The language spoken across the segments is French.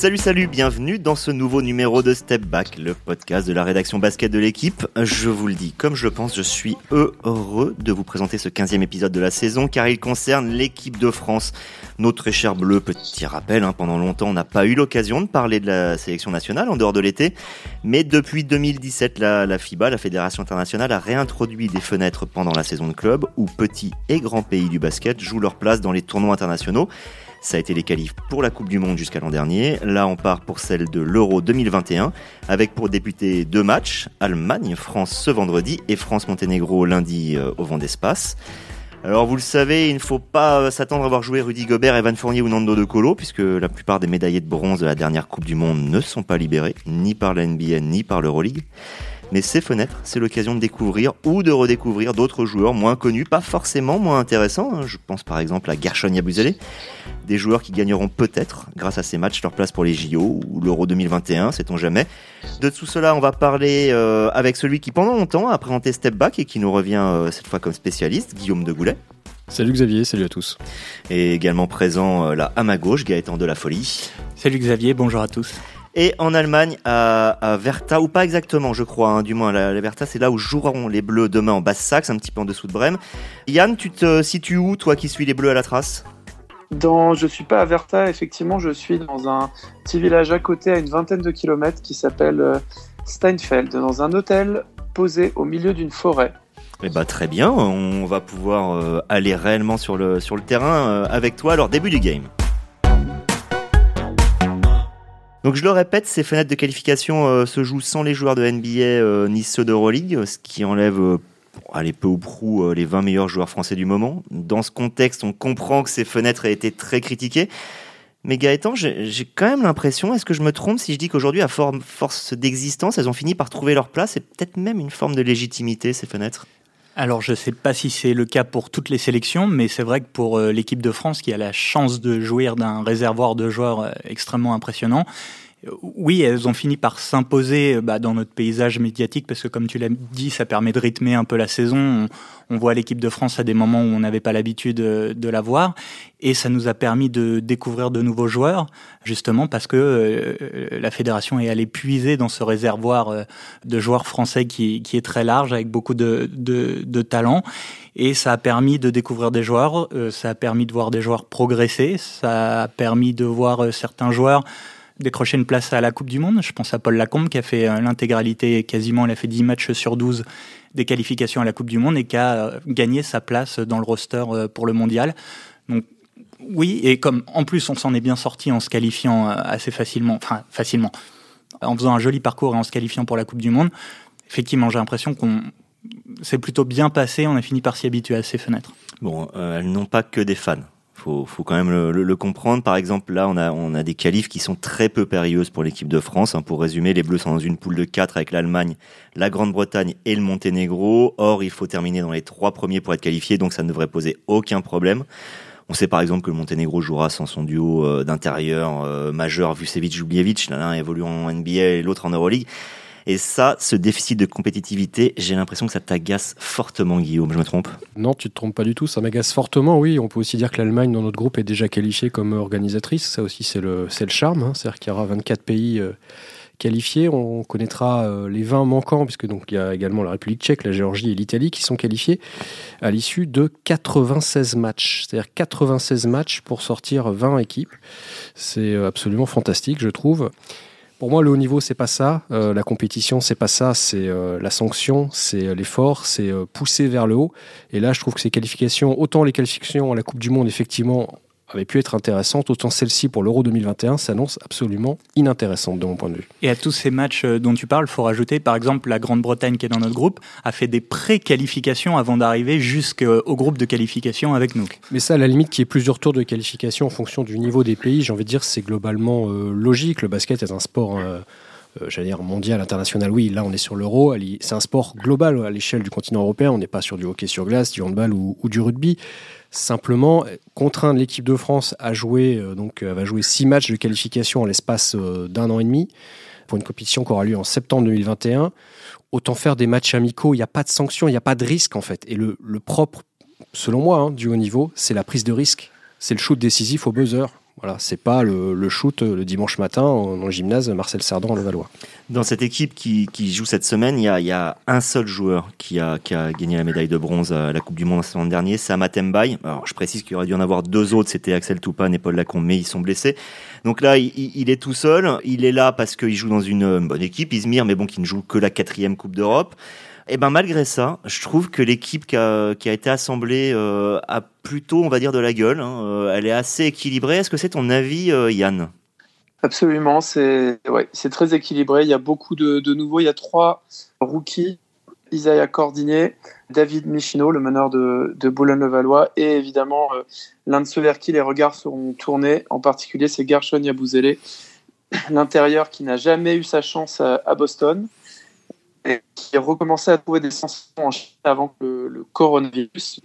Salut, salut, bienvenue dans ce nouveau numéro de Step Back, le podcast de la rédaction basket de l'équipe. Je vous le dis, comme je le pense, je suis heureux de vous présenter ce 15e épisode de la saison car il concerne l'équipe de France. Nos très chers bleus, petit rappel, hein, pendant longtemps on n'a pas eu l'occasion de parler de la sélection nationale en dehors de l'été, mais depuis 2017, la, la FIBA, la Fédération Internationale, a réintroduit des fenêtres pendant la saison de club où petits et grands pays du basket jouent leur place dans les tournois internationaux. Ça a été les qualifs pour la Coupe du Monde jusqu'à l'an dernier. Là, on part pour celle de l'Euro 2021, avec pour débuter deux matchs, Allemagne-France ce vendredi et France-Monténégro lundi euh, au vent d'espace. Alors vous le savez, il ne faut pas euh, s'attendre à voir jouer Rudy Gobert, Evan Fournier ou Nando De Colo, puisque la plupart des médaillés de bronze de la dernière Coupe du Monde ne sont pas libérés, ni par la NBA, ni par l'Euroleague. Mais ces fenêtres, c'est l'occasion de découvrir ou de redécouvrir d'autres joueurs moins connus, pas forcément moins intéressants. hein. Je pense par exemple à Gershon Yabusele, des joueurs qui gagneront peut-être, grâce à ces matchs, leur place pour les JO ou l'Euro 2021, sait-on jamais. De tout cela, on va parler euh, avec celui qui pendant longtemps a présenté Step Back et qui nous revient euh, cette fois comme spécialiste, Guillaume de Goulet. Salut Xavier, salut à tous. Et également présent euh, là à ma gauche, Gaëtan de la Folie. Salut Xavier, bonjour à tous. Et en Allemagne, à, à Verta, ou pas exactement, je crois, hein, du moins, la, la Verta, c'est là où joueront les Bleus demain en Basse-Saxe, un petit peu en dessous de Brême. Yann, tu te situes où, toi qui suis les Bleus à la trace? Dans, je suis pas à Verta, effectivement, je suis dans un petit village à côté, à une vingtaine de kilomètres, qui s'appelle euh, Steinfeld, dans un hôtel posé au milieu d'une forêt. Eh bah très bien, on va pouvoir euh, aller réellement sur le, sur le terrain euh, avec toi. Alors début du game. Donc je le répète, ces fenêtres de qualification euh, se jouent sans les joueurs de NBA euh, ni ceux d'Euroleague, ce qui enlève euh, allez, peu ou prou euh, les 20 meilleurs joueurs français du moment. Dans ce contexte, on comprend que ces fenêtres aient été très critiquées. Mais Gaëtan, j'ai quand même l'impression, est-ce que je me trompe si je dis qu'aujourd'hui, à for- force d'existence, elles ont fini par trouver leur place et peut-être même une forme de légitimité, ces fenêtres? Alors je ne sais pas si c'est le cas pour toutes les sélections, mais c'est vrai que pour euh, l'équipe de France qui a la chance de jouir d'un réservoir de joueurs euh, extrêmement impressionnant, oui, elles ont fini par s'imposer euh, bah, dans notre paysage médiatique parce que comme tu l'as dit, ça permet de rythmer un peu la saison. On, voit l'équipe de France à des moments où on n'avait pas l'habitude euh, de la voir et ça nous a permis de découvrir de nouveaux joueurs justement parce que euh, la fédération est allée puiser dans ce réservoir de joueurs français qui, est très large avec beaucoup de, de, de talent et ça a permis de découvrir des joueurs, ça a permis de voir des joueurs progresser, ça a permis de voir certains joueurs décrocher une place à la Coupe du Monde. Je pense à Paul Lacombe qui a fait euh, l'intégralité, quasiment, il a fait 10 matchs sur 12 des qualifications à la Coupe du Monde et qui a euh, gagné sa place dans le roster euh, pour le mondial. Donc oui, et comme en plus on s'en est bien sorti en se qualifiant assez facilement, enfin facilement, en faisant un joli parcours et en se qualifiant pour la Coupe du Monde, effectivement j'ai l'impression qu'on c'est plutôt bien passé, on a fini par s'y habituer à ces fenêtres. Bon, elles n'ont pas que des fans. Faut, faut quand même le, le- le comprendre. Par exemple, là, on a, on a des qualifs qui sont très peu périlleuses pour l'équipe de France. hein. Pour résumer, les Bleus sont dans une poule de 4 avec l'Allemagne, la Grande-Bretagne et le Monténégro. Or, il faut terminer dans les trois premiers pour être qualifié, donc ça ne devrait poser aucun problème. On sait par exemple que le Monténégro jouera sans son duo euh, d'intérieur euh, majeur Vucevic-Jubljevic, l'un évoluant en NBA et l'autre en Euroleague. Et ça, ce déficit de compétitivité, j'ai l'impression que ça t'agace fortement, Guillaume. Je me trompe? Non, tu te trompes pas du tout, ça m'agace fortement, oui. On peut aussi dire que l'Allemagne, dans notre groupe, est déjà qualifiée comme organisatrice. Ça aussi, c'est le, le charme. hein. C'est-à-dire qu'il y aura 24 pays euh, qualifiés. On connaîtra euh, les 20 manquants, puisque donc il y a également la République tchèque, la Géorgie et l'Italie qui sont qualifiés à l'issue de 96 matchs. C'est-à-dire 96 matchs pour sortir 20 équipes. C'est euh, absolument fantastique, je trouve. Pour moi, le haut niveau, c'est pas ça. Euh, la compétition, c'est pas ça. C'est euh, la sanction, c'est euh, l'effort, c'est pousser vers le haut. Et là, je trouve que ces qualifications, autant les qualifications à la Coupe du Monde, effectivement, avaient pu être intéressantes, autant celle-ci pour l'Euro 2021 s'annonce absolument inintéressante de mon point de vue. Et à tous ces matchs euh, dont tu parles, il faut rajouter, par exemple, la Grande-Bretagne qui est dans notre groupe a fait des pré-qualifications avant d'arriver jusqu'au groupe de qualification avec nous. Mais ça, à la limite, qu'il y ait plusieurs tours de qualification en fonction du niveau des pays, j'ai envie de dire, c'est globalement euh, logique. Le basket est un sport. euh, euh, j'allais dire mondial, international, oui, là on est sur l'euro, c'est un sport global à l'échelle du continent européen, on n'est pas sur du hockey sur glace, du handball ou, du rugby. Simplement, euh, contraindre l'équipe de France à jouer, euh, donc elle va jouer six matchs de qualification en l'espace euh, d'un an et demi, pour une compétition qui aura lieu en septembre 2021, autant faire des matchs amicaux, il n'y a pas de sanction, il n'y a pas de risque en fait. Et le, le propre, selon moi, hein, du haut niveau, c'est la prise de risque. C'est le shoot décisif au buzzer. Voilà, c'est pas le, shoot le dimanche matin dans le gymnase Marcel Sardon à Levallois. Dans cette équipe qui, joue cette semaine, il y, a, un seul joueur qui a, gagné la médaille de bronze à la Coupe du Monde la semaine dernière, c'est Amatem Alors, je précise qu'il aurait dû en avoir deux autres, c'était Axel Toupane et Paul Lacombe, mais ils sont blessés. Donc là, il, est tout seul. Il est là parce qu'il joue dans une bonne équipe, Izmir, mais bon, qui ne joue que la quatrième Coupe d'Europe. Et eh ben malgré ça, je trouve que l'équipe qui a, été assemblée euh, a plutôt, on va dire, de la gueule. Hein. Euh, elle est assez équilibrée. Est-ce que c'est ton avis, euh, Yann? Absolument, c'est très équilibré. Il y a beaucoup de, nouveaux. Il y a trois rookies Isaiah Cordinet, David Michino, le meneur de, Boulogne-le-Valois, et évidemment l'un de ceux vers qui les regards seront tournés, en particulier c'est Gershon Yabouzele, l'intérieur qui n'a jamais eu sa chance à Boston, et qui recommençait à trouver des sensations en Chine avant que le, coronavirus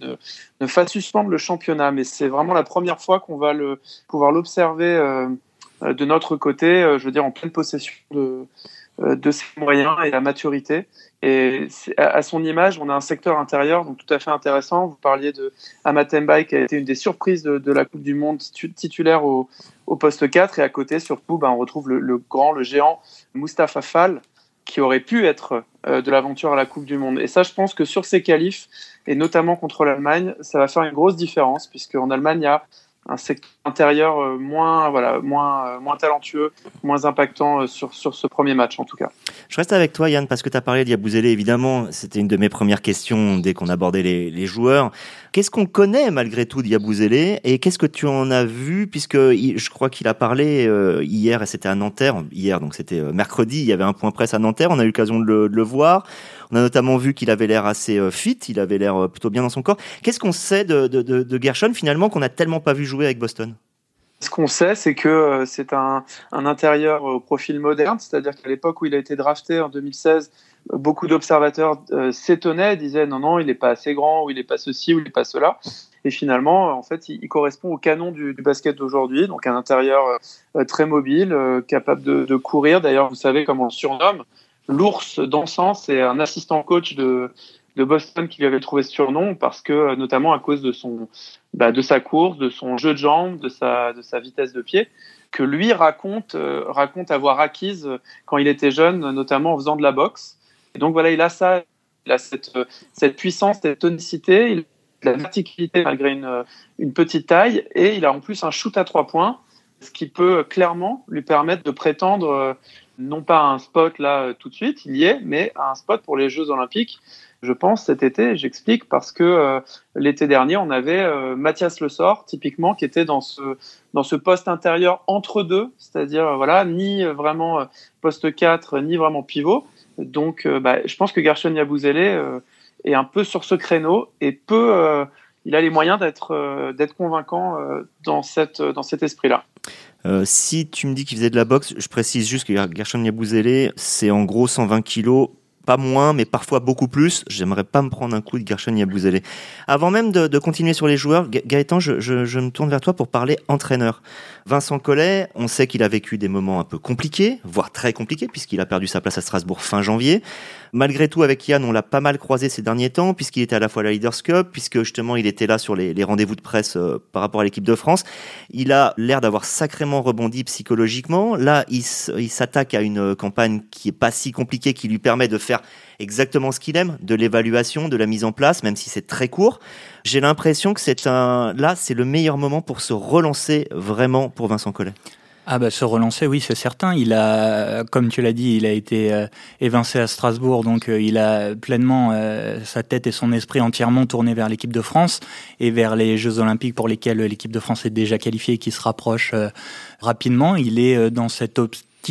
ne, fasse suspendre le championnat. Mais c'est vraiment la première fois qu'on va pouvoir l'observer euh, de notre côté, euh, je veux dire, en pleine possession de, euh, de ses moyens et la maturité. Et à, son image, on a un secteur intérieur donc tout à fait intéressant. Vous parliez de Amatembai qui a été une des surprises de, la Coupe du Monde titulaire au, au, poste 4 et à côté surtout ben, on retrouve le, le, grand, le géant Mustafa Fall qui aurait pu être euh, de l'aventure à la Coupe du Monde. Et ça, je pense que sur ces qualifs, et notamment contre l'Allemagne, ça va faire une grosse différence, puisqu'en Allemagne, il y a un secteur intérieur euh, moins, voilà, moins, euh, moins talentueux, moins impactant euh, sur, sur ce premier match en tout cas. Je reste avec toi Yann parce que tu as parlé d'Yabouzélé évidemment, c'était une de mes premières questions dès qu'on abordait les, joueurs. Qu'est-ce qu'on connaît malgré tout d'Yabouzélé et qu'est-ce que tu en as vu? Puisque je crois qu'il a parlé hier et c'était à Nanterre, hier donc c'était mercredi, il y avait un point presse à Nanterre, on a eu l'occasion de le voir. On a notamment vu qu'il avait l'air assez euh, fit, il avait l'air euh, plutôt bien dans son corps. Qu'est-ce qu'on sait de, de, Gershon finalement qu'on n'a tellement pas vu jouer avec Boston? Ce qu'on sait, c'est que euh, c'est un, intérieur au profil moderne, c'est-à-dire qu'à l'époque où il a été drafté en 2016, beaucoup d'observateurs s'étonnaient, disaient non, non, il n'est pas assez grand, ou il n'est pas ceci, ou il n'est pas cela. Et finalement, en fait, il, correspond au canon du, basket d'aujourd'hui, donc un intérieur très mobile, capable de, de courir. D'ailleurs, vous savez comment on surnomme l'ours dansant, c'est un assistant coach de, Boston qui lui avait trouvé ce surnom parce que notamment à cause de son bah, de sa course, de son jeu de jambes, de sa de sa vitesse de pied que lui raconte euh, raconte avoir acquise quand il était jeune, notamment en faisant de la boxe. Et donc voilà, il a ça, il a cette cette puissance, cette tonicité, il la verticalité malgré une une petite taille et il a en plus un shoot à trois points, ce qui peut clairement lui permettre de prétendre non pas un spot là euh, tout de suite, il y est, mais un spot pour les Jeux Olympiques. Je pense cet été, j'explique parce que euh, l'été dernier, on avait euh, Mathias Le Sort, typiquement, qui était dans ce dans ce poste intérieur entre deux, c'est-à-dire voilà, ni vraiment poste 4, ni vraiment pivot. Donc, bah, je pense que Gershon Yabouzélé est un peu sur ce créneau et peut, il a les moyens d'être d'être convaincant dans cette dans cet esprit-là. Euh, si tu me dis qu'il faisait de la boxe, je précise juste que Gershon Yabouzélé, c'est en gros 120 kilos pas moins, mais parfois beaucoup plus. J'aimerais pas me prendre un coup de Gershon Yabouzélé. Avant même de, continuer sur les joueurs, Gaëtan, je, me tourne vers toi pour parler entraîneur. Vincent Collet, on sait qu'il a vécu des moments un peu compliqués, voire très compliqués, puisqu'il a perdu sa place à Strasbourg fin janvier. Malgré tout, avec Yann, on l'a pas mal croisé ces derniers temps, puisqu'il était à la fois la Leaders Cup, puisque justement il était là sur les, rendez-vous de presse euh, par rapport à l'équipe de France. Il a l'air d'avoir sacrément rebondi psychologiquement. Là, il s'attaque à une campagne qui est pas si compliquée, qui lui permet de faire exactement ce qu'il aime, de l'évaluation, de la mise en place, même si c'est très court. J'ai l'impression que là, c'est le meilleur moment pour se relancer vraiment pour Vincent Collet. Ah bah se relancer, oui, c'est certain. Il a, comme tu l'as dit, il a été euh, évincé à Strasbourg, donc euh, il a pleinement euh, sa tête et son esprit entièrement tourné vers l'équipe de France et vers les Jeux Olympiques pour lesquels l'équipe de France est déjà qualifiée et qui se rapproche rapidement. Il est dans cette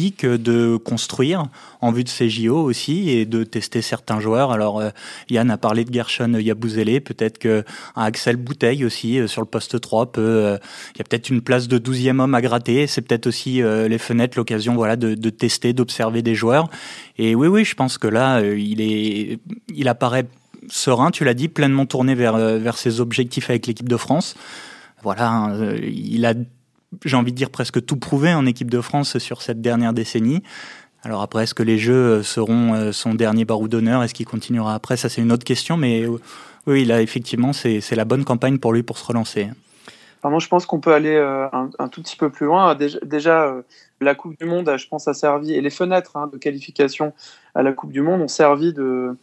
de construire en vue de ces JO aussi et de tester certains joueurs. Alors euh, Yann a parlé de Gershon Yabouzélé, peut-être que Axel Bouteille aussi euh, sur le poste 3 peut euh, il y a peut-être une place de 12e homme à gratter, c'est peut-être aussi les fenêtres l'occasion voilà de, de tester, d'observer des joueurs. Et oui oui, je pense que là il est il apparaît serein, tu l'as dit, pleinement tourné vers vers ses objectifs avec l'équipe de France. Voilà, hein, il a j'ai envie de dire presque tout prouvé en équipe de France sur cette dernière décennie. Alors après, est-ce que les Jeux seront euh, son dernier barreau d'honneur? Est-ce qu'il continuera après? Ça, c'est une autre question. Mais euh, oui, là, effectivement, c'est la bonne campagne pour lui pour se relancer. moi, je pense qu'on peut aller un, tout petit peu plus loin. Déjà, la Coupe du Monde, je pense, a servi, et les fenêtres hein, de qualification à la Coupe du Monde ont servi de, euh,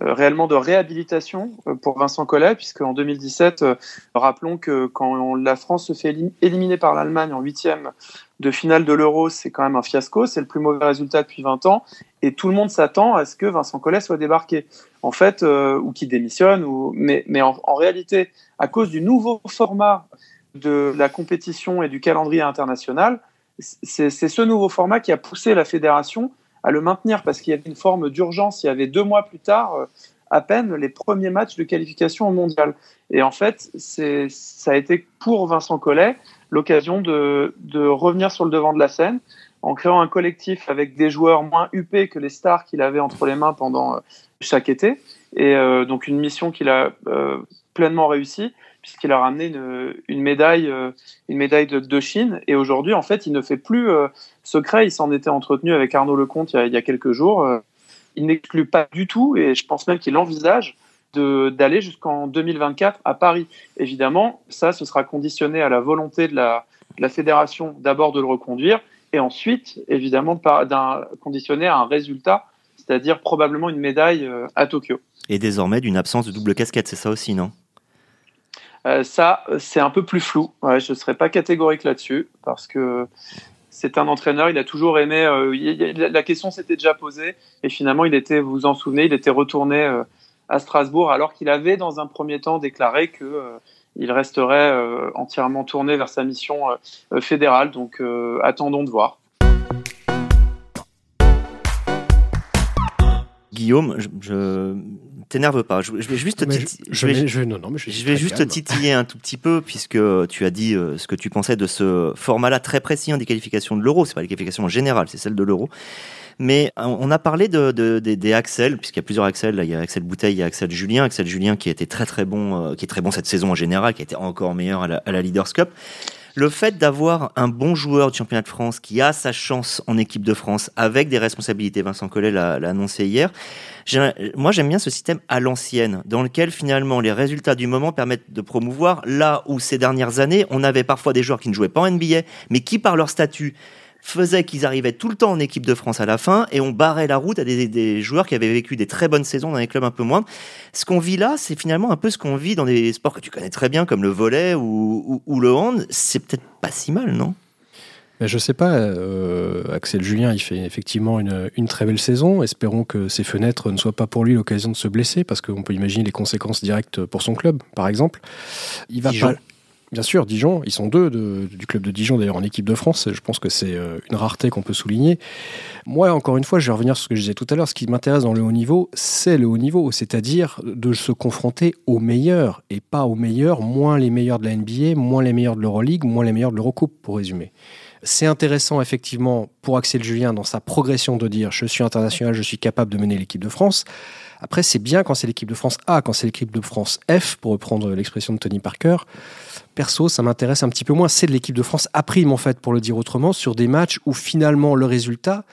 réellement de réhabilitation euh, pour Vincent Collet, puisque en 2017, euh, rappelons que quand la France se fait éliminer par l'Allemagne en huitième de finale de l'Euro, c'est quand même un fiasco, c'est le plus mauvais résultat depuis 20 ans, et tout le monde s'attend à ce que Vincent Collet soit débarqué, en fait, ou qu'il démissionne, ou... mais, en, réalité, à cause du nouveau format de la compétition et du calendrier international, c'est ce nouveau format qui a poussé la fédération à le maintenir parce qu'il y avait une forme d'urgence. Il y avait deux mois plus tard, euh, à peine, les premiers matchs de qualification au mondial. Et en fait, ça a été pour Vincent Collet l'occasion de, de, revenir sur le devant de la scène en créant un collectif avec des joueurs moins huppés que les stars qu'il avait entre les mains pendant euh, chaque été. Et euh, donc une mission qu'il a pleinement réussie puisqu'il a ramené une, médaille, euh, une médaille de, Chine. Et aujourd'hui, en fait, il ne fait plus euh, secret. Il s'en était entretenu avec Arnaud Lecomte il y a, quelques jours. Euh, il n'exclut pas du tout, et je pense même qu'il envisage d'aller jusqu'en 2024 à Paris. Évidemment, ça, ce sera conditionné à la volonté de la fédération d'abord de le reconduire, et ensuite, évidemment, conditionné à un résultat, c'est-à-dire probablement une médaille à Tokyo. Et désormais d'une absence de double casquette, c'est ça aussi, non? Euh, ça, c'est un peu plus flou. je ne serais pas catégorique là-dessus parce que c'est un entraîneur, il a toujours aimé. Euh, la question s'était déjà posée et finalement, il était, vous vous en souvenez, il était retourné euh, à Strasbourg alors qu'il avait dans un premier temps déclaré que il resterait entièrement tourné vers sa mission fédérale. Donc, attendons de voir. Guillaume, je, t'énerve pas. Je, vais juste je, vais, non, non, mais je, vais juste titiller un tout petit peu puisque tu as dit euh, ce que tu pensais de ce format-là très précis en des qualifications de l'euro. C'est pas les qualifications générales, c'est celle de l'euro. Mais euh, on a parlé de, des, Axel, puisqu'il y a plusieurs Axel. il y a Axel Bouteille, il y a Axel Julien. Axel Julien qui était très très bon, euh, qui est très bon cette saison en général, qui a été encore meilleur à la, à la Leaders Cup le fait d'avoir un bon joueur du championnat de France qui a sa chance en équipe de France avec des responsabilités, Vincent Collet l'a annoncé hier, moi j'aime bien ce système à l'ancienne, dans lequel finalement les résultats du moment permettent de promouvoir là où ces dernières années, on avait parfois des joueurs qui ne jouaient pas en NBA, mais qui par leur statut faisait qu'ils arrivaient tout le temps en équipe de France à la fin et on barrait la route à des, joueurs qui avaient vécu des très bonnes saisons dans des clubs un peu moindres. Ce qu'on vit là, c'est finalement un peu ce qu'on vit dans des sports que tu connais très bien comme le volet ou, le hand. C'est peut-être pas si mal, non? Mais je sais pas, euh, Axel Julien, il fait effectivement une, très belle saison. Espérons que ces fenêtres ne soient pas pour lui l'occasion de se blesser, parce qu'on peut imaginer les conséquences directes pour son club, par exemple. Il va pas, Bien sûr, Dijon, ils sont deux du club de Dijon d'ailleurs en équipe de France. Je pense que c'est euh, une rareté qu'on peut souligner. Moi, encore une fois, je vais revenir sur ce que je disais tout à l'heure. Ce qui m'intéresse dans le haut niveau, c'est le haut niveau, c'est-à-dire de se confronter aux meilleurs et pas aux meilleurs, moins les meilleurs de la NBA, moins les meilleurs de l'Euroleague, moins les meilleurs de l'Eurocoupe, pour résumer. C'est intéressant effectivement pour Axel Julien dans sa progression de dire je suis international, je suis capable de mener l'équipe de France. Après, c'est bien quand c'est l'équipe de France A, quand c'est l'équipe de France F, pour reprendre l'expression de Tony Parker. Perso, ça m'intéresse un petit peu moins. C'est de l'équipe de France A prime, en fait, pour le dire autrement, sur des matchs où finalement le résultat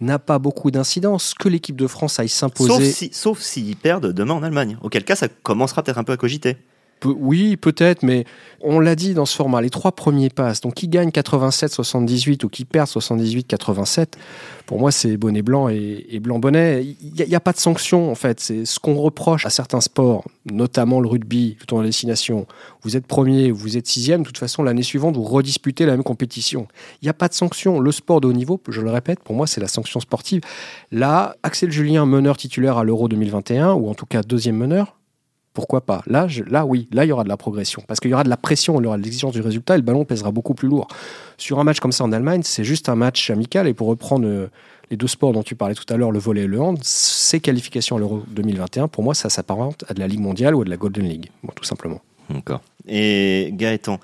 n'a pas beaucoup d'incidence. Que l'équipe de France aille s'imposer. Sauf s'ils perdent demain en Allemagne. Auquel cas, ça commencera peut-être un peu à cogiter oui, peut-être, mais on l'a dit dans ce format, les trois premiers passes, donc qui gagne 87-78 ou qui perd 78-87, pour moi c'est bonnet blanc et, blanc bonnet. Il n'y a, pas de sanction en fait. C'est ce qu'on reproche à certains sports, notamment le rugby, tout en destination. Vous êtes premier, vous êtes sixième, de toute façon l'année suivante vous redisputez la même compétition. Il n'y a pas de sanction. Le sport de haut niveau, je le répète, pour moi c'est la sanction sportive. Là, Axel Julien, meneur titulaire à l'Euro 2021, ou en tout cas deuxième meneur, pourquoi pas là, là, oui, là, il y aura de la progression. Parce qu'il y aura de la pression, il y aura de l'exigence du résultat et le ballon pèsera beaucoup plus lourd. Sur un match comme ça en Allemagne, c'est juste un match amical. Et pour reprendre euh, les deux sports dont tu parlais tout à l'heure, le volet et le hand, ces qualifications à l'Euro 2021, pour moi, ça s'apparente à de la Ligue mondiale ou à de la Golden League, tout simplement. D'accord. Et Gaëtan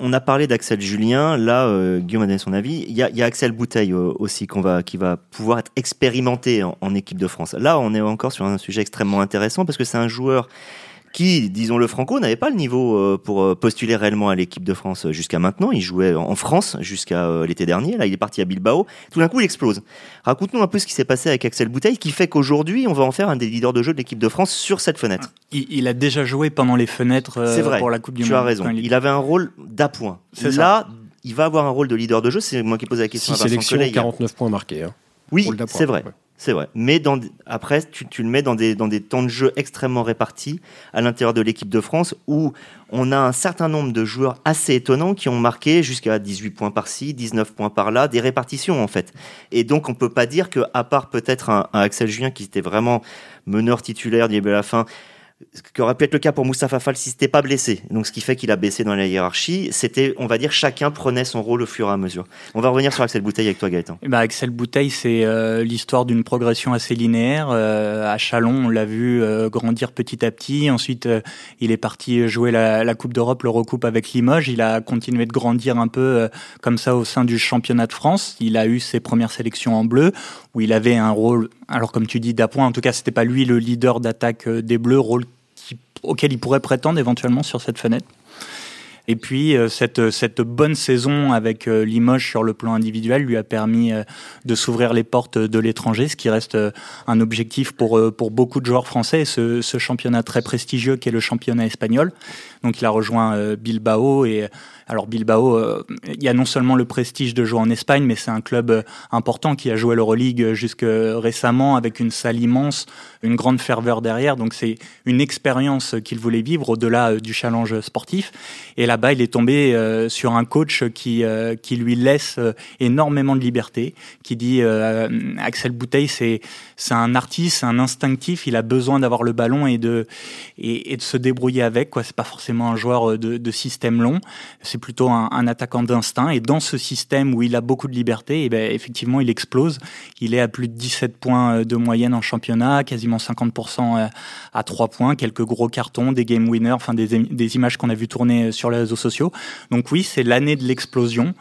on a parlé d'Axel Julien. Là, euh, Guillaume a donné son avis. Il y a, Axel Bouteille euh, aussi qui va pouvoir être expérimenté en, équipe de France. Là, on est encore sur un sujet extrêmement intéressant parce que c'est un joueur qui, disons-le franco, n'avait pas le niveau euh, pour euh, postuler réellement à l'équipe de France euh, jusqu'à maintenant. Il jouait en France jusqu'à l'été dernier. Là, il est parti à Bilbao. Tout d'un coup, il explose. Raconte-nous un peu ce qui s'est passé avec Axel Bouteille, qui fait qu'aujourd'hui, on va en faire un des leaders de jeu de l'équipe de France sur cette fenêtre. Il, a déjà joué pendant les fenêtres vrai, pour la Coupe du Monde. Tu as raison. il... avait un rôle d'appoint. Là, il va avoir un rôle de leader de jeu. C'est moi qui pose la question à Vincent Collet. 49 points marqués. Hein, oui, c'est vrai. C'est vrai. Mais dans, après, tu, le mets dans des, temps de jeu extrêmement répartis à l'intérieur de l'équipe de France où on a un certain nombre de joueurs assez étonnants qui ont marqué jusqu'à 18 points par-ci, 19 points par-là, des répartitions en fait. Et donc on peut pas dire que, part peut-être un, Axel Julien qui était vraiment meneur titulaire début à la fin, ce qui aurait pu être le cas pour Moustapha Fall si c'était pas blessé. Donc, ce qui fait qu'il a baissé dans la hiérarchie, c'était, on va dire, chacun prenait son rôle au fur et à mesure. On va revenir sur Axel Bouteille avec toi, Gaëtan. Eh ben, Axel Bouteille, c'est euh, l'histoire d'une progression assez linéaire. Euh, à Chalon, on l'a vu euh, grandir petit à petit. Ensuite, il est parti jouer la, la Coupe d'Europe, le recoupe avec Limoges. Il a continué de grandir un peu comme ça au sein du championnat de France. Il a eu ses premières sélections en bleu, où il avait un rôle, alors comme tu dis, d'appoint. En tout cas, c'était pas lui le leader d'attaque des Bleus, rôle auquel il pourrait prétendre éventuellement sur cette fenêtre. Et puis euh, cette, cette bonne saison avec euh, Limoges sur le plan individuel lui a permis euh, de s'ouvrir les portes de l'étranger, ce qui reste un objectif pour, pour beaucoup de joueurs français, ce, championnat très prestigieux qui est le championnat espagnol. Donc il a rejoint Bilbao et alors Bilbao, il y a non seulement le prestige de jouer en Espagne, mais c'est un club important qui a joué l'Euroleague jusque récemment avec une salle immense, une grande ferveur derrière. Donc c'est une expérience qu'il voulait vivre au-delà du challenge sportif. Là-bas, il est tombé sur un coach qui qui lui laisse énormément de liberté, qui dit Axel Bouteille, c'est c'est un artiste, c'est un instinctif. Il a besoin d'avoir le ballon et de et, de se débrouiller avec. Quoi, c'est pas forcément un joueur de, de système long. C'est plutôt un, attaquant d'instinct. Et dans ce système où il a beaucoup de liberté, et eh ben, effectivement, il explose. Il est à plus de 17 points euh, de moyenne en championnat, quasiment 50% euh, à 3 points, quelques gros cartons, des game winners, enfin des, des images qu'on a vu tourner euh, sur les réseaux sociaux. Donc oui, c'est l'année de l'explosion.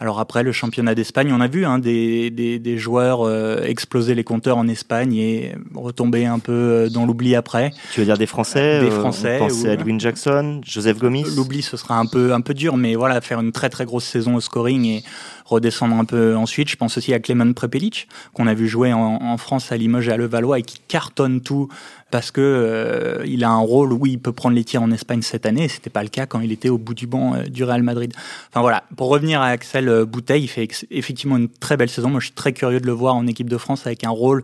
Alors après, le championnat d'Espagne, on a vu hein, des, des, des, joueurs euh, exploser les compteurs en Espagne et retomber un peu euh, dans l'oubli après. Tu veux dire des Français Des euh, Français. On à Edwin Jackson, Joseph Gomis? L'oubli, ce sera un peu, un peu dur, mais voilà, faire une très très grosse saison au scoring et redescendre un peu ensuite. Je pense aussi à Clément Prepelic, qu'on a vu jouer en, France à Limoges et à Levallois et qui cartonne tout parce que euh, il a un rôle où il peut prendre les tirs en Espagne cette année. C'était pas le cas quand il était au bout du banc euh, du Real Madrid. Enfin voilà. Pour revenir à Axel euh, Bouteille, il fait effectivement une très belle saison. Moi, je suis très curieux de le voir en équipe de France avec un rôle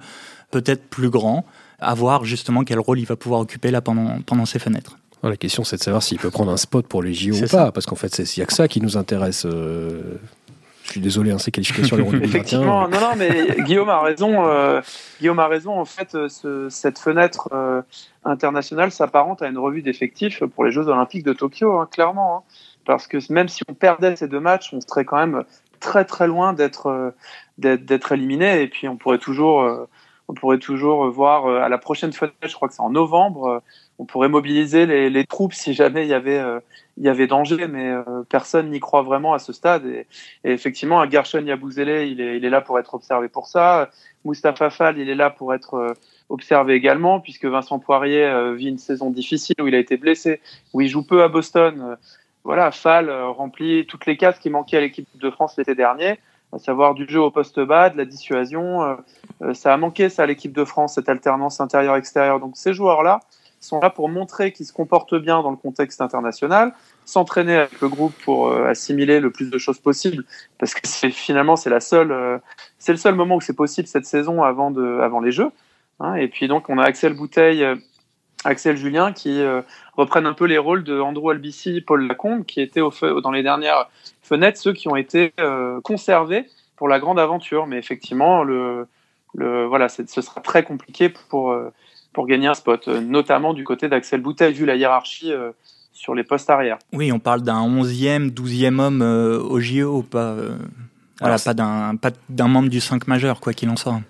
peut-être plus grand. À voir justement quel rôle il va pouvoir occuper là pendant pendant ces fenêtres. La question, c'est de savoir s'il peut prendre un spot pour les JO ou pas, parce qu'en fait, c'est a que ça qui nous intéresse. Je suis désolé, hein, ces qualifications l'Euro 2021. non, non, mais Guillaume a raison. Euh, Guillaume a raison. En fait, euh, ce, cette fenêtre euh, internationale s'apparente à une revue d'effectifs pour les Jeux Olympiques de Tokyo, hein, clairement. Hein. parce que même si on perdait ces deux matchs, on serait quand même très très loin d'être d'être éliminé. Et puis on pourrait toujours on pourrait toujours voir à la prochaine fenêtre, je crois que c'est en novembre, on pourrait mobiliser les, les, troupes si jamais il y avait il y avait danger, mais euh, personne n'y croit vraiment à ce stade. Et, et effectivement, Gershon Yabouzele, il est, il est là pour être observé pour ça. Moustapha Fall, il est là pour être euh, observé également, puisque Vincent Poirier euh, vit une saison difficile où il a été blessé, où il joue peu à Boston. voilà, Fall remplit toutes les cases qui manquaient à l'équipe de France l'été dernier, à savoir du jeu au poste bas, de la dissuasion. ça a manqué ça à l'équipe de France, cette alternance intérieure-extérieure. Donc ces joueurs-là, sont là pour montrer qu'ils se comportent bien dans le contexte international, s'entraîner avec le groupe pour euh, assimiler le plus de choses possible, parce que finalement c'est la seule, euh, c'est le seul moment où c'est possible cette saison avant de, avant les Jeux. Hein. et puis donc on a Axel Bouteille, euh, Axel Julien qui reprennent un peu les rôles de Andrew Albici, Paul Lacombe, qui étaient au dans les dernières fenêtres ceux qui ont été conservés pour la grande aventure. Mais effectivement, le, le voilà, ce sera très compliqué pour pour gagner un spot, euh, notamment du côté d'Axel Bouteille, vu la hiérarchie euh, sur les postes arrière. Oui, on parle d'un 11e, 12e homme euh, au JO, pas, pas d'un membre du 5 majeur, quoi qu'il en soit.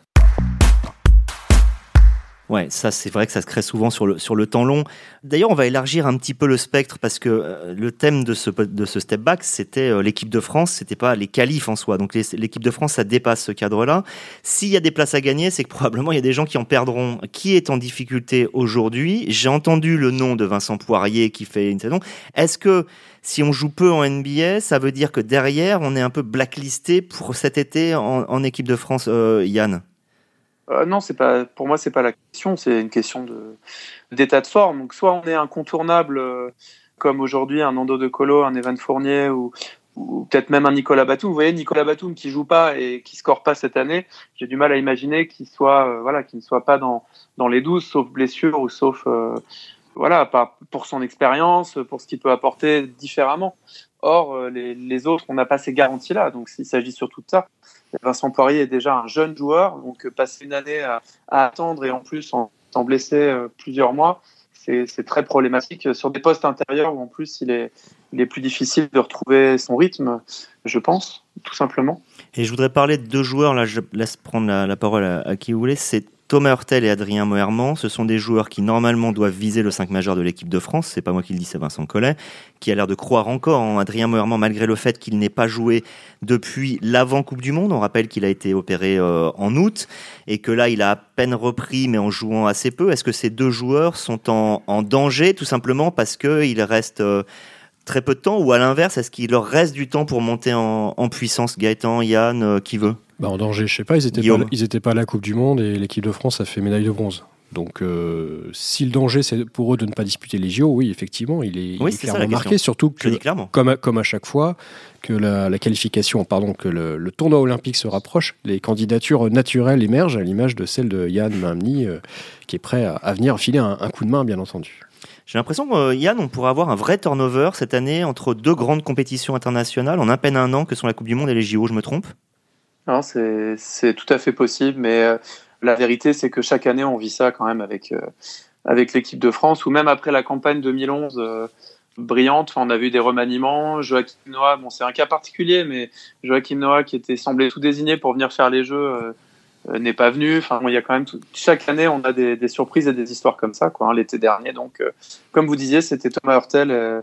Ouais, ça c'est vrai que ça se crée souvent sur le, sur le temps long. D'ailleurs, on va élargir un petit peu le spectre parce que euh, le thème de ce, de ce step back, c'était euh, l'équipe de France, c'était pas les qualifs en soi. Donc l'équipe de France, ça dépasse ce cadre-là. S'il y a des places à gagner, c'est que probablement il y a des gens qui en perdront. Qui est en difficulté aujourd'hui? J'ai entendu le nom de Vincent Poirier qui fait une saison. Est-ce que si on joue peu en NBA, ça veut dire que derrière, on est un peu blacklisté pour cet été en, en équipe de France, euh, Yann? Euh, non, c'est pas. Pour moi, c'est pas la question. C'est une question de d'état de forme. Donc, soit on est incontournable, euh, comme aujourd'hui un Nando de Colo, un Evan Fournier ou, ou peut-être même un Nicolas Batum. Vous voyez, Nicolas Batum qui joue pas et qui score pas cette année, j'ai du mal à imaginer qu'il soit, euh, voilà, qu'il ne soit pas dans dans les 12, sauf blessure ou sauf, voilà, pour son expérience, pour ce qu'il peut apporter différemment. Or, les, les autres, on n'a pas ces garanties-là. Donc, s'il s'agit surtout de ça. Vincent Poirier est déjà un jeune joueur, donc euh, passer une année à, attendre et en plus en blessé euh, plusieurs mois, c'est très problématique sur des postes intérieurs où en plus il est, il est plus difficile de retrouver son rythme, je pense, tout simplement. Et je voudrais parler de deux joueurs, là je laisse prendre la, parole à, à, qui vous voulez, c'est Thomas Hurtel et Adrien Moerman, ce sont des joueurs qui normalement doivent viser le 5 majeur de l'équipe de France. C'est pas moi qui le dis, c'est Vincent Collet, qui a l'air de croire encore en Adrien Moerman malgré le fait qu'il n'ait pas joué depuis l'avant Coupe du Monde. On rappelle qu'il a été opéré euh, en août et que là il a à peine repris mais en jouant assez peu. Est-ce que ces deux joueurs sont en, danger tout simplement parce qu'ils restent euh, très peu de temps? Ou à l'inverse, est-ce qu'il leur reste du temps pour monter en, puissance? Gaëtan, Yann, euh, qui veut? Bah En danger, je sais pas, ils étaient, pas, ils étaient pas à la Coupe du Monde et l'équipe de France a fait médaille de bronze. Donc, euh, si le danger, c'est pour eux de ne pas disputer les JO, oui, effectivement, il est, clairement marqué. Surtout que, comme à, comme à chaque fois, que la, qualification, pardon, que le, tournoi olympique se rapproche, les candidatures naturelles émergent à l'image de celle de Yann Mamni, euh, qui est prêt à, venir filer un, coup de main, bien entendu. J'ai l'impression, euh, Yann, on pourrait avoir un vrai turnover cette année entre deux grandes compétitions internationales en à peine un an, que sont la Coupe du Monde et les JO, je me trompe? C'est tout à fait possible, mais euh, la vérité, c'est que chaque année, on vit ça quand même avec, euh, avec l'équipe de France, ou même après la campagne 2011 euh, brillante, on a vu des remaniements. Joachim Noah, bon, c'est un cas particulier, mais Joachim Noah, qui était semblé tout désigné pour venir faire les jeux, n'est pas venu. Enfin, il y a quand même chaque année, on a des, des, surprises et des histoires comme ça. Hein, l'été dernier, donc, comme vous disiez, c'était Thomas Hurtel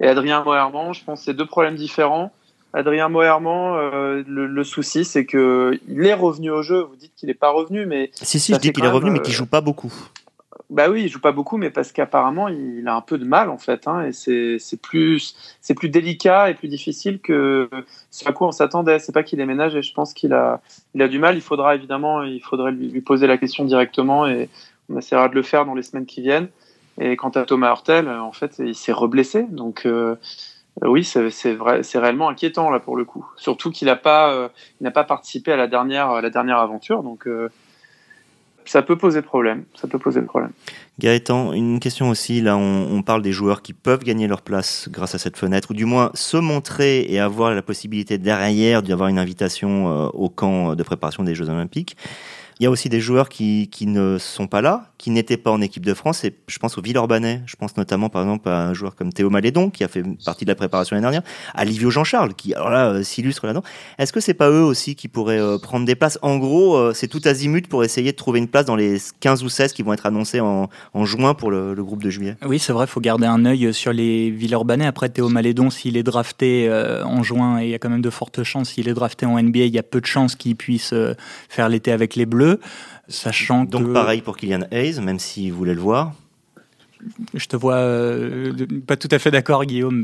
et Adrien Moerman. Je pense que c'est deux problèmes différents. Adrien Moerman, euh, le, souci, c'est que il est revenu au jeu. Vous dites qu'il n'est pas revenu, mais si si, je dis qu'il est revenu, mais qu'il euh, joue pas beaucoup. Bah oui, il joue pas beaucoup, mais parce qu'apparemment il a un peu de mal en fait, hein, et c'est plus c'est plus délicat et plus difficile que ce à quoi on s'attendait. C'est pas qu'il est ménagé, je pense qu'il a il a du mal. Il faudra évidemment, il faudrait lui, poser la question directement et on essaiera de le faire dans les semaines qui viennent. Et quant à Thomas Hurtel, en fait, il s'est reblessé, donc. Euh, oui, c'est réellement inquiétant là pour le coup. Surtout qu'il n'a pas, euh, n'a pas participé à la dernière, la dernière aventure, donc euh, ça peut poser problème. Ça peut poser problème. Gaëtan, une question aussi. Là, on, parle des joueurs qui peuvent gagner leur place grâce à cette fenêtre, ou du moins se montrer et avoir la possibilité derrière d'avoir une invitation au camp de préparation des Jeux Olympiques. Il y a aussi des joueurs qui, qui ne sont pas là, qui n'étaient pas en équipe de France. Et je pense au Villeurbanais. Je pense notamment, par exemple, à un joueur comme Théo Malédon, qui a fait partie de la préparation l'année dernière, à Livio Jean-Charles, qui, alors là, euh, s'illustre là-dedans. Est-ce que c'est pas eux aussi qui pourraient euh, prendre des places? En gros, euh, c'est tout azimut pour essayer de trouver une place dans les 15 ou 16 qui vont être annoncés en, juin pour le, le, groupe de juillet. Oui, c'est vrai, il faut garder un œil sur les Villeurbanais. Après, Théo Malédon, s'il est drafté en juin, et il y a quand même de fortes chances, s'il est drafté en NBA, il y a peu de chances qu'il puisse faire l'été avec les Bleus. Sachant Donc pareil pour Kylian Hayes, même s'il voulait le voir. Je te vois euh, pas tout à fait d'accord, Guillaume.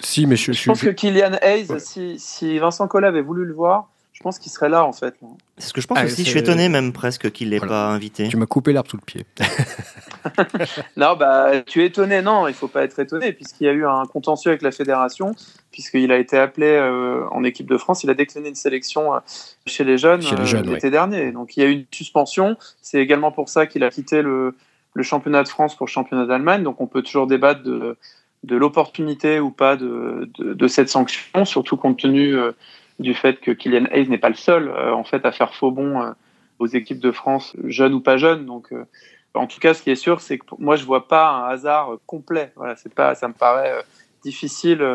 Si, mais je, je, pense que Kylian Hayes, si, si, Vincent Collet avait voulu le voir, pense qu'il serait là en fait. C'est ce que je pense ah, aussi. Je suis étonné même presque qu'il l'ait pas invité. Tu m'as coupé l'herbe sous le pied. non, bah tu es étonné. Non, il faut pas être étonné puisqu'il y a eu un contentieux avec la fédération, puisqu'il a été appelé euh, en équipe de France. Il a décliné une sélection euh, chez les jeunes, euh, l'été dernier. Donc il y a eu une suspension. C'est également pour ça qu'il a quitté le, le, championnat de France pour le championnat d'Allemagne. Donc on peut toujours débattre de, de l'opportunité ou pas de, de, de, cette sanction, surtout compte tenu du fait que Kylian Hayes n'est pas le seul euh, en fait à faire faux bond euh, aux équipes de France, jeunes ou pas jeunes. Donc, euh, en tout cas, ce qui est sûr, c'est que moi, je vois pas un hasard complet. Voilà, c'est pas, ça me paraît difficile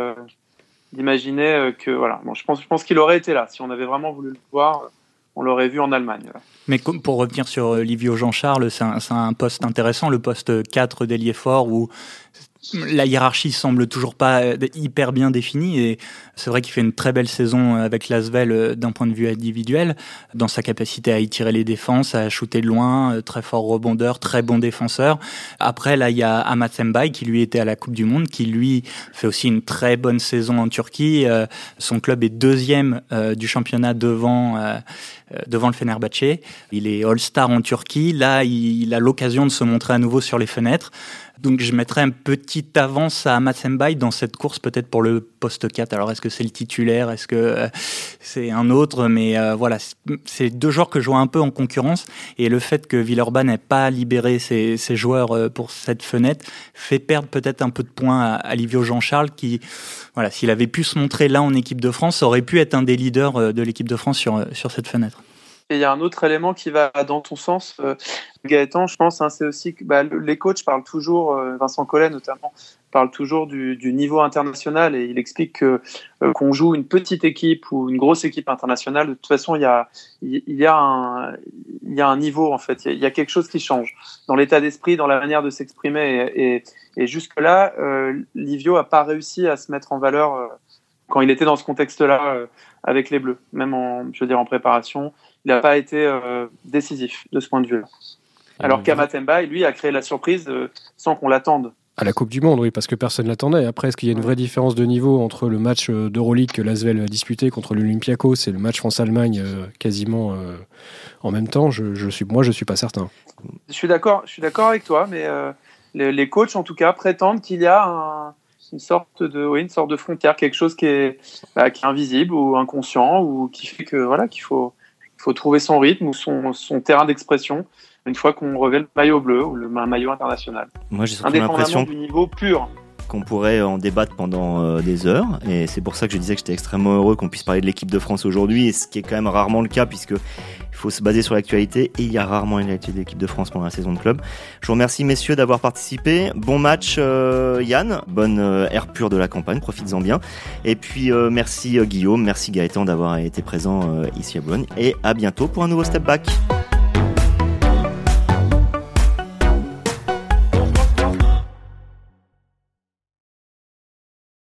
d'imaginer que voilà. Bon, je pense, je pense qu'il aurait été là si on avait vraiment voulu le voir. on l'aurait vu en Allemagne. Mais pour revenir sur Livio Jean-Charles, c'est un, un, poste intéressant, le poste 4 d'ailier fort, où la hiérarchie semble toujours pas euh, hyper bien définie et c'est vrai qu'il fait une très belle saison avec Lasvel euh, d'un point de vue individuel dans sa capacité à y tirer les défenses, à shooter de loin, euh, très fort rebondeur, très bon défenseur. Après là il y a Amat qui lui était à la Coupe du Monde qui lui fait aussi une très bonne saison en Turquie. Son club est deuxième du championnat devant devant le Fenerbahçe. Il est All-Star en Turquie. Là, il a l'occasion de se montrer à nouveau sur les fenêtres. Donc je mettrais un petit avance à Matsembai dans cette course peut-être pour le poste 4. Alors est-ce que c'est le titulaire? Est-ce que euh, c'est un autre? Mais euh, voilà, c'est deux joueurs que je vois un peu en concurrence. Et le fait que Villeurbanne n'ait pas libéré ses, joueurs euh, pour cette fenêtre fait perdre peut-être un peu de points à, Livio Jean-Charles qui, voilà, s'il avait pu se montrer là en équipe de France, aurait pu être un des leaders de l'équipe de France sur, sur cette fenêtre. Et il y a un autre élément qui va dans ton sens, euh, Gaëtan, je pense, hein, c'est aussi que bah, les coachs parlent toujours, euh, Vincent Collet notamment, parle toujours du, niveau international et il explique que euh, qu'on joue une petite équipe ou une grosse équipe internationale, de toute façon, il y a, il y a, un, niveau en fait, il y a, quelque chose qui change dans l'état d'esprit, dans la manière de s'exprimer. Et, jusque-là, Livio a pas réussi à se mettre en valeur quand il était dans ce contexte-là avec les Bleus, même je veux dire, en préparation il n'a pas été euh, décisif de ce point de vue-là. Alors qu'Amatemba, lui, a créé la surprise euh, sans qu'on l'attende. À la Coupe du Monde, oui, parce que personne ne l'attendait. Après, est-ce qu'il y a une vraie différence de niveau entre le match euh, d'Euroleague que Lasvel a disputé contre l'Olympiakos et le match France-Allemagne quasiment en même temps? Je, suis, Moi, je ne suis pas certain. Je suis d'accord avec toi, mais les, coachs, en tout cas, prétendent qu'il y a une, sorte de, oui, une sorte de frontière, quelque chose qui est, bah, qui est invisible ou inconscient, ou qui fait que voilà qu'il faut faut trouver son rythme ou son, son terrain d'expression une fois qu'on revêt le maillot bleu ou le maillot international. Moi, j'ai surtout l'impression du niveau pur qu'on pourrait en débattre pendant euh, des heures. Et c'est pour ça que je disais que j'étais extrêmement heureux qu'on puisse parler de l'équipe de France aujourd'hui, ce qui est quand même rarement le cas, puisque il faut se baser sur l'actualité et il y a rarement une actualité de l'équipe de France pendant la saison de club. Je vous remercie messieurs d'avoir participé. Bon match euh, Yann, bonne euh, air pure de la campagne, profites-en bien. Et puis merci Guillaume, merci Gaëtan d'avoir été présent ici à Boulogne et à bientôt pour un nouveau Step Back.